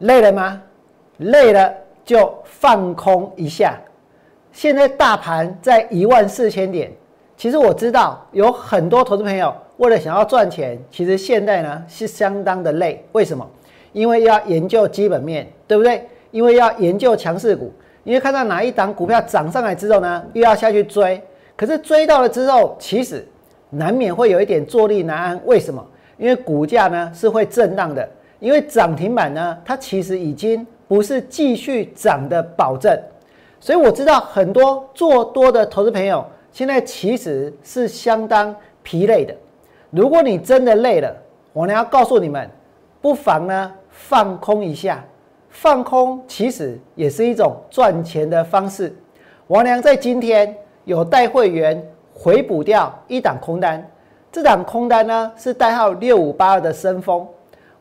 累了吗？累了就放空一下。现在大盘在一万四千点，其实我知道有很多投资朋友为了想要赚钱，其实现在呢是相当的累。为什么？因为要研究基本面，对不对？因为要研究强势股，因为看到哪一档股票涨上来之后呢，又要下去追。可是追到了之后，其实难免会有一点坐立难安。为什么？因为股价呢是会震荡的，因为涨停板呢它其实已经不是继续涨的保证。所以我知道很多做多的投资朋友现在其实是相当疲累的。如果你真的累了，我呢要告诉你们，不妨呢放空一下。放空其实也是一种赚钱的方式。王良在今天有带会员回补掉一档空单，这档空单呢是代号六五八二的深丰，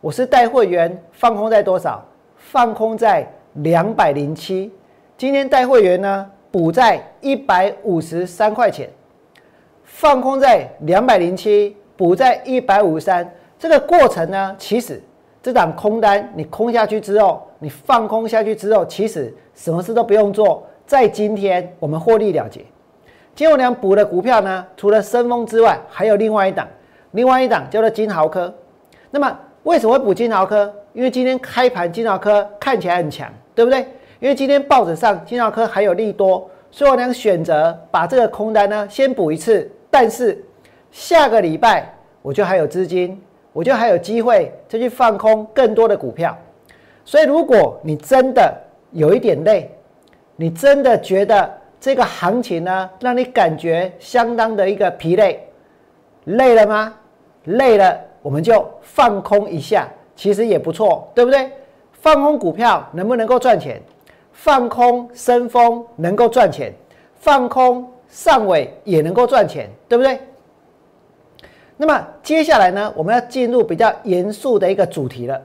我是带会员放空在多少？放空在两百零七。今天带会员呢补在一百五十三块钱，放空在两百零七，补在一百五十三。这个过程呢，其实这档空单你空下去之后。你放空下去之后，其实什么事都不用做，在今天我们获利了结。金融良补的股票呢，除了深丰之外，还有另外一档，另外一档叫做金豪科。那么为什么会补金豪科？因为今天开盘金豪科看起来很强，对不对？因为今天报纸上金豪科还有利多，所以我俩选择把这个空单呢先补一次。但是下个礼拜我就还有资金，我就还有机会再去放空更多的股票。所以，如果你真的有一点累，你真的觉得这个行情呢，让你感觉相当的一个疲累，累了吗？累了，我们就放空一下，其实也不错，对不对？放空股票能不能够赚钱？放空升风能够赚钱，放空上尾也能够赚钱，对不对？那么接下来呢，我们要进入比较严肃的一个主题了。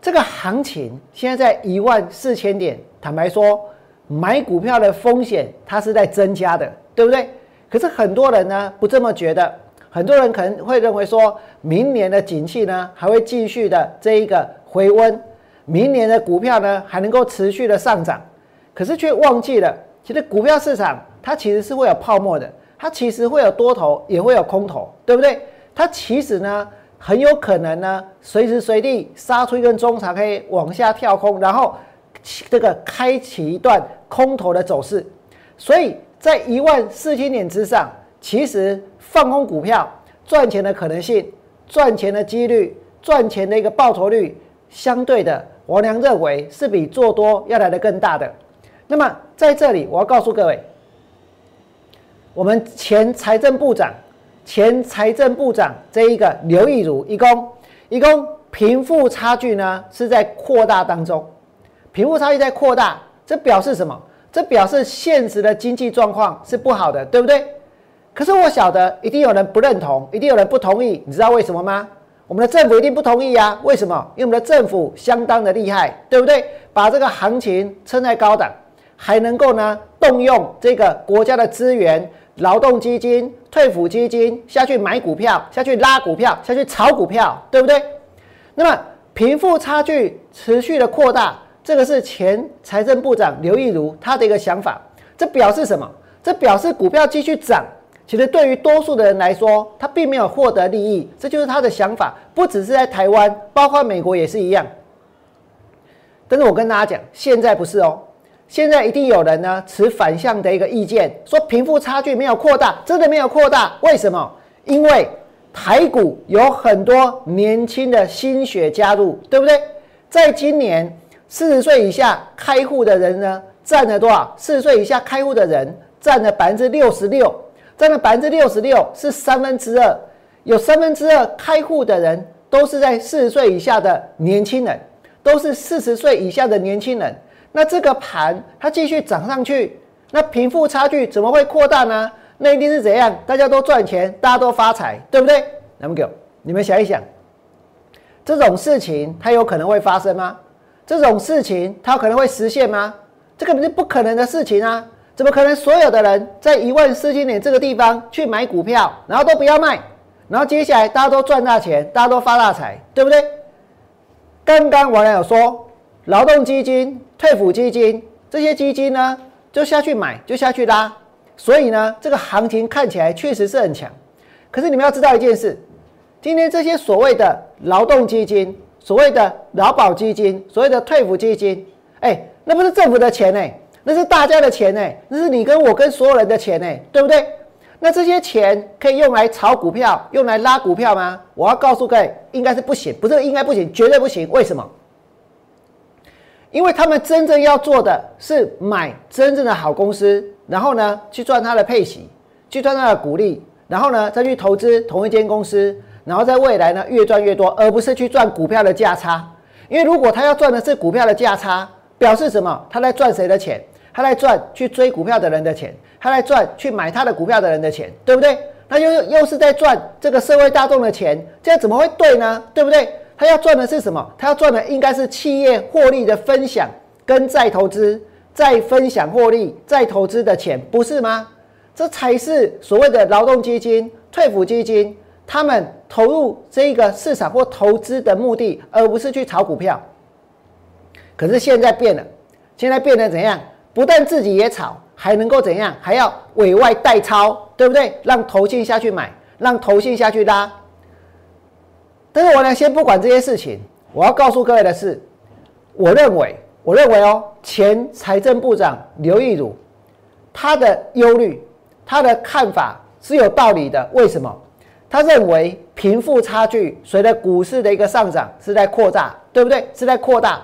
这个行情现在在一万四千点，坦白说，买股票的风险它是在增加的，对不对？可是很多人呢不这么觉得，很多人可能会认为说，明年的景气呢还会继续的这一个回温，明年的股票呢还能够持续的上涨，可是却忘记了，其实股票市场它其实是会有泡沫的，它其实会有多头，也会有空头，对不对？它其实呢。很有可能呢，随时随地杀出一根中长黑往下跳空，然后这个开启一段空头的走势。所以在一万四千点之上，其实放空股票赚钱的可能性、赚钱的几率、赚钱的一个报酬率，相对的，王良认为是比做多要来的更大的。那么在这里，我要告诉各位，我们前财政部长。前财政部长这一个刘义儒，一公一公贫富差距呢是在扩大当中，贫富差距在扩大，这表示什么？这表示现实的经济状况是不好的，对不对？可是我晓得一定有人不认同，一定有人不同意，你知道为什么吗？我们的政府一定不同意呀？为什么？因为我们的政府相当的厉害，对不对？把这个行情撑在高档，还能够呢动用这个国家的资源。劳动基金、退抚基金下去买股票，下去拉股票，下去炒股票，对不对？那么贫富差距持续的扩大，这个是前财政部长刘义儒他的一个想法。这表示什么？这表示股票继续涨，其实对于多数的人来说，他并没有获得利益。这就是他的想法，不只是在台湾，包括美国也是一样。但是我跟大家讲，现在不是哦。现在一定有人呢持反向的一个意见，说贫富差距没有扩大，真的没有扩大。为什么？因为台股有很多年轻的新血加入，对不对？在今年四十岁以下开户的人呢，占了多少？四十岁以下开户的人占了百分之六十六，占了百分之六十六是三分之二，有三分之二开户的人都是在四十岁以下的年轻人，都是四十岁以下的年轻人。那这个盘它继续涨上去，那贫富差距怎么会扩大呢？那一定是怎样？大家都赚钱，大家都发财，对不对？那么，你们想一想，这种事情它有可能会发生吗？这种事情它有可能会实现吗？这根本是不可能的事情啊！怎么可能所有的人在一万四千点这个地方去买股票，然后都不要卖，然后接下来大家都赚大钱，大家都发大财，对不对？刚刚我有说。劳动基金、退抚基金这些基金呢，就下去买，就下去拉，所以呢，这个行情看起来确实是很强。可是你们要知道一件事，今天这些所谓的劳动基金、所谓的劳保基金、所谓的退抚基金，哎，那不是政府的钱哎，那是大家的钱哎，那是你跟我跟所有人的钱哎，对不对？那这些钱可以用来炒股票，用来拉股票吗？我要告诉各位，应该是不行，不是应该不行，绝对不行。为什么？因为他们真正要做的是买真正的好公司，然后呢去赚它的配息，去赚它的股利，然后呢再去投资同一间公司，然后在未来呢越赚越多，而不是去赚股票的价差。因为如果他要赚的是股票的价差，表示什么？他在赚谁的钱？他在赚去追股票的人的钱。他来赚去买他的股票的人的钱，对不对？他又又是在赚这个社会大众的钱，这样怎么会对呢？对不对？他要赚的是什么？他要赚的应该是企业获利的分享跟再投资、再分享获利、再投资的钱，不是吗？这才是所谓的劳动基金、退抚基金，他们投入这个市场或投资的目的，而不是去炒股票。可是现在变了，现在变得怎样？不但自己也炒。还能够怎样？还要委外代抄，对不对？让投信下去买，让投信下去拉。但是我呢，先不管这些事情。我要告诉各位的是，我认为，我认为哦，前财政部长刘义儒他的忧虑，他的看法是有道理的。为什么？他认为贫富差距随着股市的一个上涨是在扩大，对不对？是在扩大。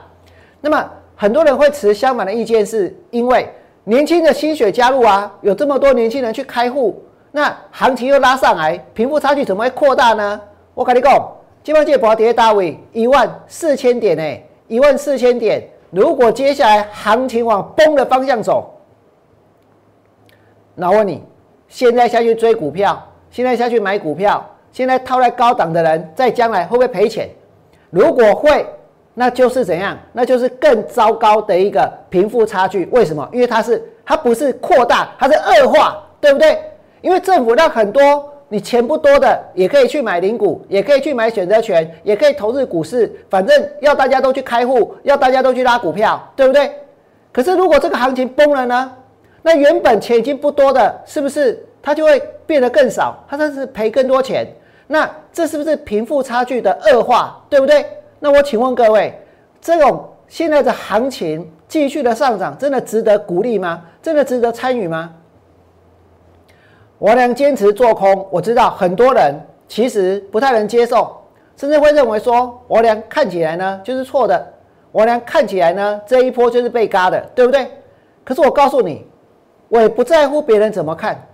那么很多人会持相反的意见，是因为。年轻的心血加入啊，有这么多年轻人去开户，那行情又拉上来，贫富差距怎么会扩大呢？我跟你讲，今晚这波跌大位一万四千点呢，一万四千点。如果接下来行情往崩的方向走，那我问你，现在下去追股票，现在下去买股票，现在套在高档的人，在将来会不会赔钱？如果会。那就是怎样？那就是更糟糕的一个贫富差距。为什么？因为它是它不是扩大，它是恶化，对不对？因为政府让很多你钱不多的也可以去买零股，也可以去买选择权，也可以投资股市，反正要大家都去开户，要大家都去拉股票，对不对？可是如果这个行情崩了呢？那原本钱已经不多的，是不是它就会变得更少？它甚至赔更多钱？那这是不是贫富差距的恶化？对不对？那我请问各位，这种现在的行情继续的上涨，真的值得鼓励吗？真的值得参与吗？我俩坚持做空，我知道很多人其实不太能接受，甚至会认为说，我俩看起来呢就是错的，我俩看起来呢这一波就是被嘎的，对不对？可是我告诉你，我也不在乎别人怎么看，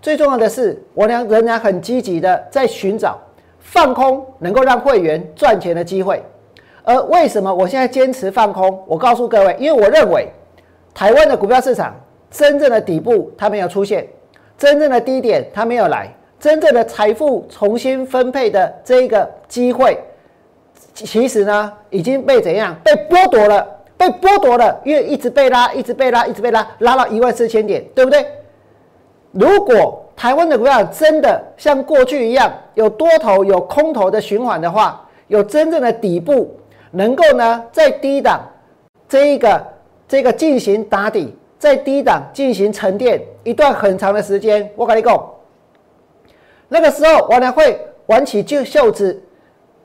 最重要的是，我俩仍然很积极的在寻找。放空能够让会员赚钱的机会，而为什么我现在坚持放空？我告诉各位，因为我认为台湾的股票市场真正的底部它没有出现，真正的低点它没有来，真正的财富重新分配的这一个机会，其实呢已经被怎样被剥夺了？被剥夺了，因为一直被拉，一直被拉，一直被拉，拉到一万四千点，对不对？如果台湾的股票真的像过去一样有多头有空头的循环的话，有真正的底部能够呢在低档这一个这个进行打底，在低档进行沉淀一段很长的时间，我跟你讲，那个时候我呢会挽起旧袖子，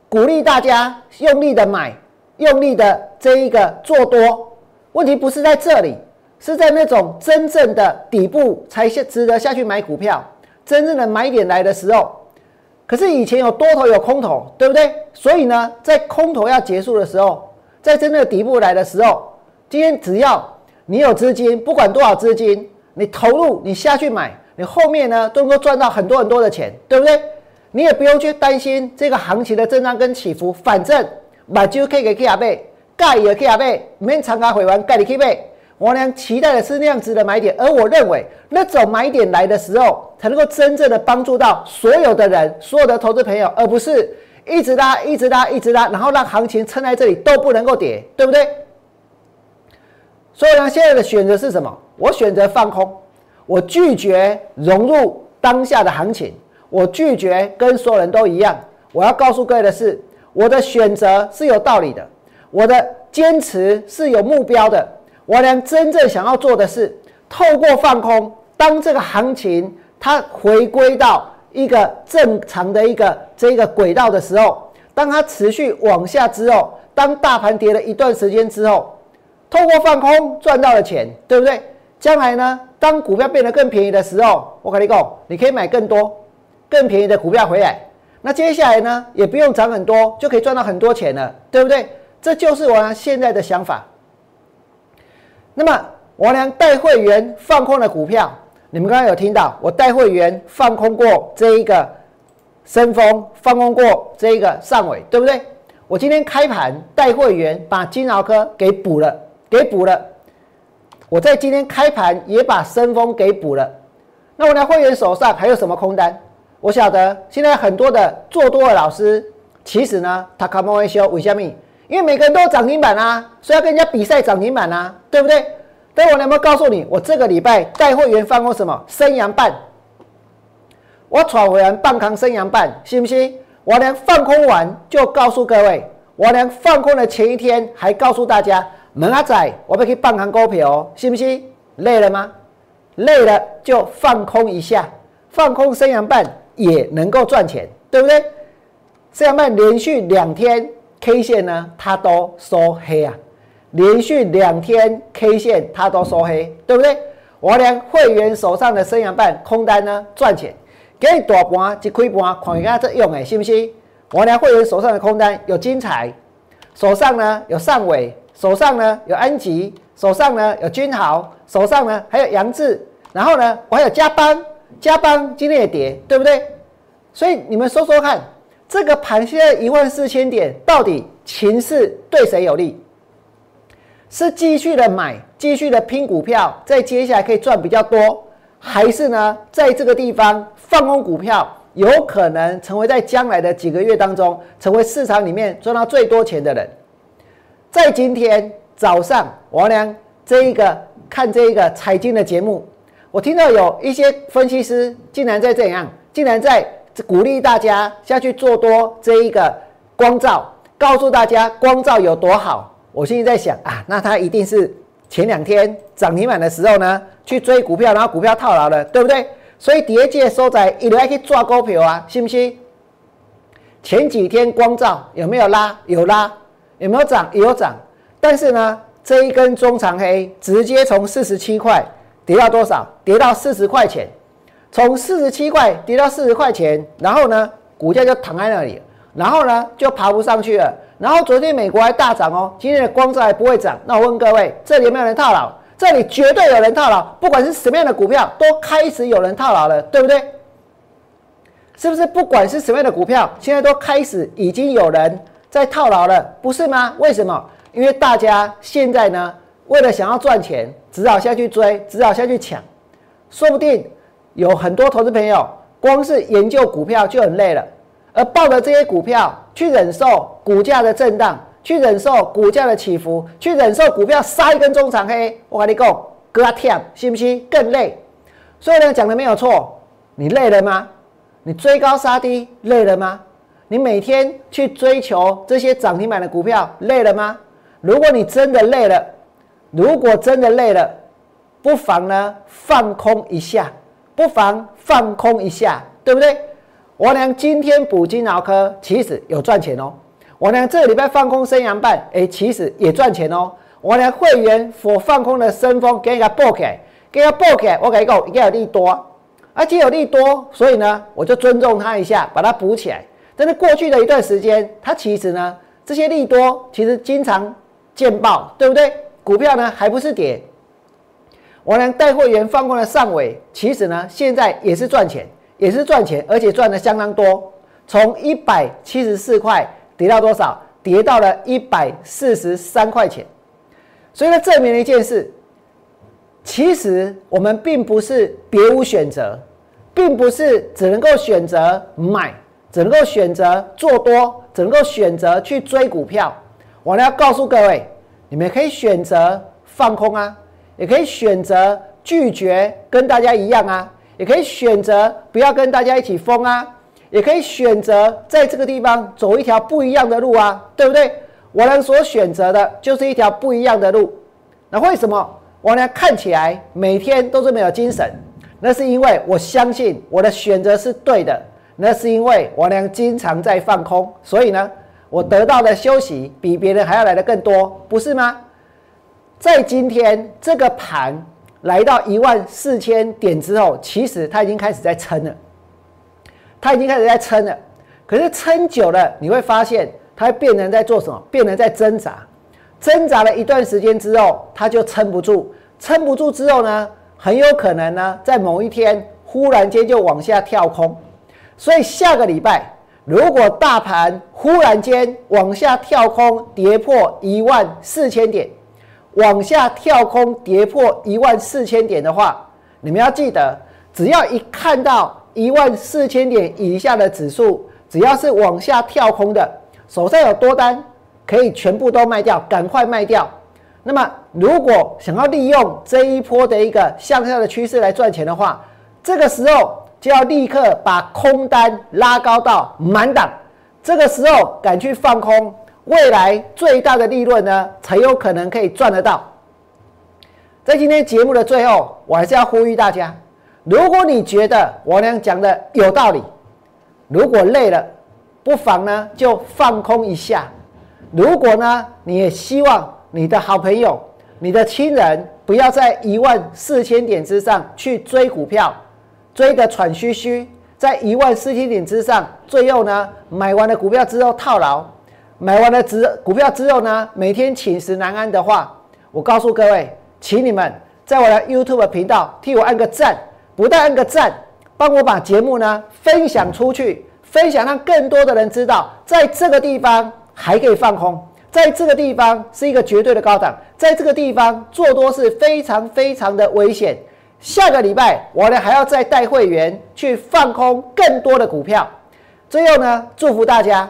鼓励大家用力的买，用力的这一个做多。问题不是在这里。是在那种真正的底部才下值得下去买股票，真正的买点来的时候，可是以前有多头有空头，对不对？所以呢，在空头要结束的时候，在真正的底部来的时候，今天只要你有资金，不管多少资金，你投入你下去买，你后面呢都能够赚到很多很多的钱，对不对？你也不用去担心这个行情的震荡跟起伏，反正买就可以给 K 阿贝，盖也 K 阿贝，免参加会员盖你 K 贝。我俩期待的是那样子的买点，而我认为那种买点来的时候，才能够真正的帮助到所有的人，所有的投资朋友，而不是一直拉、一直拉、一直拉，然后让行情撑在这里都不能够跌，对不对？所以呢，现在的选择是什么？我选择放空，我拒绝融入当下的行情，我拒绝跟所有人都一样。我要告诉各位的是，我的选择是有道理的。我的坚持是有目标的。我俩真正想要做的是，透过放空，当这个行情它回归到一个正常的一个这个轨道的时候，当它持续往下之后，当大盘跌了一段时间之后，透过放空赚到了钱，对不对？将来呢，当股票变得更便宜的时候，我跟你讲，你可以买更多、更便宜的股票回来。那接下来呢，也不用涨很多，就可以赚到很多钱了，对不对？这就是我现在的想法。那么，我俩带会员放空的股票，你们刚刚有听到，我带会员放空过这一个深丰，放空过这一个上尾，对不对？我今天开盘带会员把金豪科给补了，给补了。我在今天开盘也把深丰给补了。那我的会员手上还有什么空单？我晓得现在很多的做多的老师，其实呢，他卡莫维修为虾米？因为每个人都有涨停板啊，所以要跟人家比赛涨停板啊，对不对？但我能不能告诉你，我这个礼拜带会员放空什么？生阳半，我传会员半扛生阳半，信不信？我连放空完就告诉各位，我连放空的前一天还告诉大家，门阿仔，我们可以半扛股票哦，信不信？累了吗？累了就放空一下，放空生阳半也能够赚钱，对不对？生阳半连续两天。K 线呢，它都收黑啊，连续两天 K 线它都收黑，对不对？我连会员手上的生阳半空单呢赚钱，给你大盘一开盘，看一下这用诶，信不信？我连会员手上的空单有精彩，手上呢有上尾，手上呢有安吉，手上呢有君豪，手上呢还有杨志，然后呢我还有加班，加班今天也跌，对不对？所以你们说说看。这个盘现在一万四千点，到底情势对谁有利？是继续的买，继续的拼股票，在接下来可以赚比较多，还是呢，在这个地方放空股票，有可能成为在将来的几个月当中，成为市场里面赚到最多钱的人？在今天早上，王良这一个看这一个财经的节目，我听到有一些分析师竟然在这样，竟然在。鼓励大家下去做多这一个光照，告诉大家光照有多好。我现在在想啊，那他一定是前两天涨停板的时候呢，去追股票，然后股票套牢了，对不对？所以跌界收在一路还可以抓股票啊，信不信？前几天光照有没有拉？有拉，有没有涨？有涨。但是呢，这一根中长黑直接从四十七块跌到多少？跌到四十块钱。从四十七块跌到四十块钱，然后呢，股价就躺在那里，然后呢就爬不上去了。然后昨天美国还大涨哦，今天的光照还不会涨。那我问各位，这里有没有人套牢？这里绝对有人套牢，不管是什么样的股票，都开始有人套牢了，对不对？是不是？不管是什么样的股票，现在都开始已经有人在套牢了，不是吗？为什么？因为大家现在呢，为了想要赚钱，只好下去追，只好下去抢，说不定。有很多投资朋友，光是研究股票就很累了，而抱着这些股票去忍受股价的震荡，去忍受股价的起伏，去忍受股票杀一根中长黑，我跟你讲，更甜，信不信？更累。所以呢，讲的没有错，你累了吗？你追高杀低累了吗？你每天去追求这些涨停板的股票累了吗？如果你真的累了，如果真的累了，不妨呢放空一下。不妨放空一下，对不对？我娘今天补金脑科，其实有赚钱哦。我娘这个礼拜放空升阳半，哎，其实也赚钱哦。我娘会员所放空的升风，给他报起来，给他报起来，我跟你讲，应该有利多，而且有利多，所以呢，我就尊重他一下，把它补起来。但是过去的一段时间，它其实呢，这些利多其实经常见报，对不对？股票呢，还不是跌。我能带会员放空的上尾，其实呢，现在也是赚钱，也是赚钱，而且赚的相当多。从一百七十四块跌到多少？跌到了一百四十三块钱。所以呢，证明了一件事：其实我们并不是别无选择，并不是只能够选择买，只能够选择做多，只能够选择去追股票。我呢要告诉各位，你们可以选择放空啊。也可以选择拒绝跟大家一样啊，也可以选择不要跟大家一起疯啊，也可以选择在这个地方走一条不一样的路啊，对不对？我能所选择的就是一条不一样的路。那为什么我呢看起来每天都这么有精神？那是因为我相信我的选择是对的。那是因为我呢经常在放空，所以呢，我得到的休息比别人还要来的更多，不是吗？在今天这个盘来到一万四千点之后，其实它已经开始在撑了，它已经开始在撑了。可是撑久了，你会发现它变成在做什么？变成在挣扎，挣扎了一段时间之后，它就撑不住，撑不住之后呢，很有可能呢，在某一天忽然间就往下跳空。所以下个礼拜，如果大盘忽然间往下跳空，跌破一万四千点，往下跳空跌破一万四千点的话，你们要记得，只要一看到一万四千点以下的指数，只要是往下跳空的，手上有多单，可以全部都卖掉，赶快卖掉。那么，如果想要利用这一波的一个向下的趋势来赚钱的话，这个时候。就要立刻把空单拉高到满档，这个时候敢去放空，未来最大的利润呢，才有可能可以赚得到。在今天节目的最后，我还是要呼吁大家：如果你觉得我俩讲的有道理，如果累了，不妨呢就放空一下；如果呢你也希望你的好朋友、你的亲人不要在一万四千点之上去追股票。追得喘吁吁，在一万四千点之上，最后呢，买完了股票之后套牢，买完了之股票之后呢，每天寝食难安的话，我告诉各位，请你们在我的 YouTube 频道替我按个赞，不但按个赞，帮我把节目呢分享出去，分享让更多的人知道，在这个地方还可以放空，在这个地方是一个绝对的高档，在这个地方做多是非常非常的危险。下个礼拜，我呢还要再带会员去放空更多的股票。最后呢，祝福大家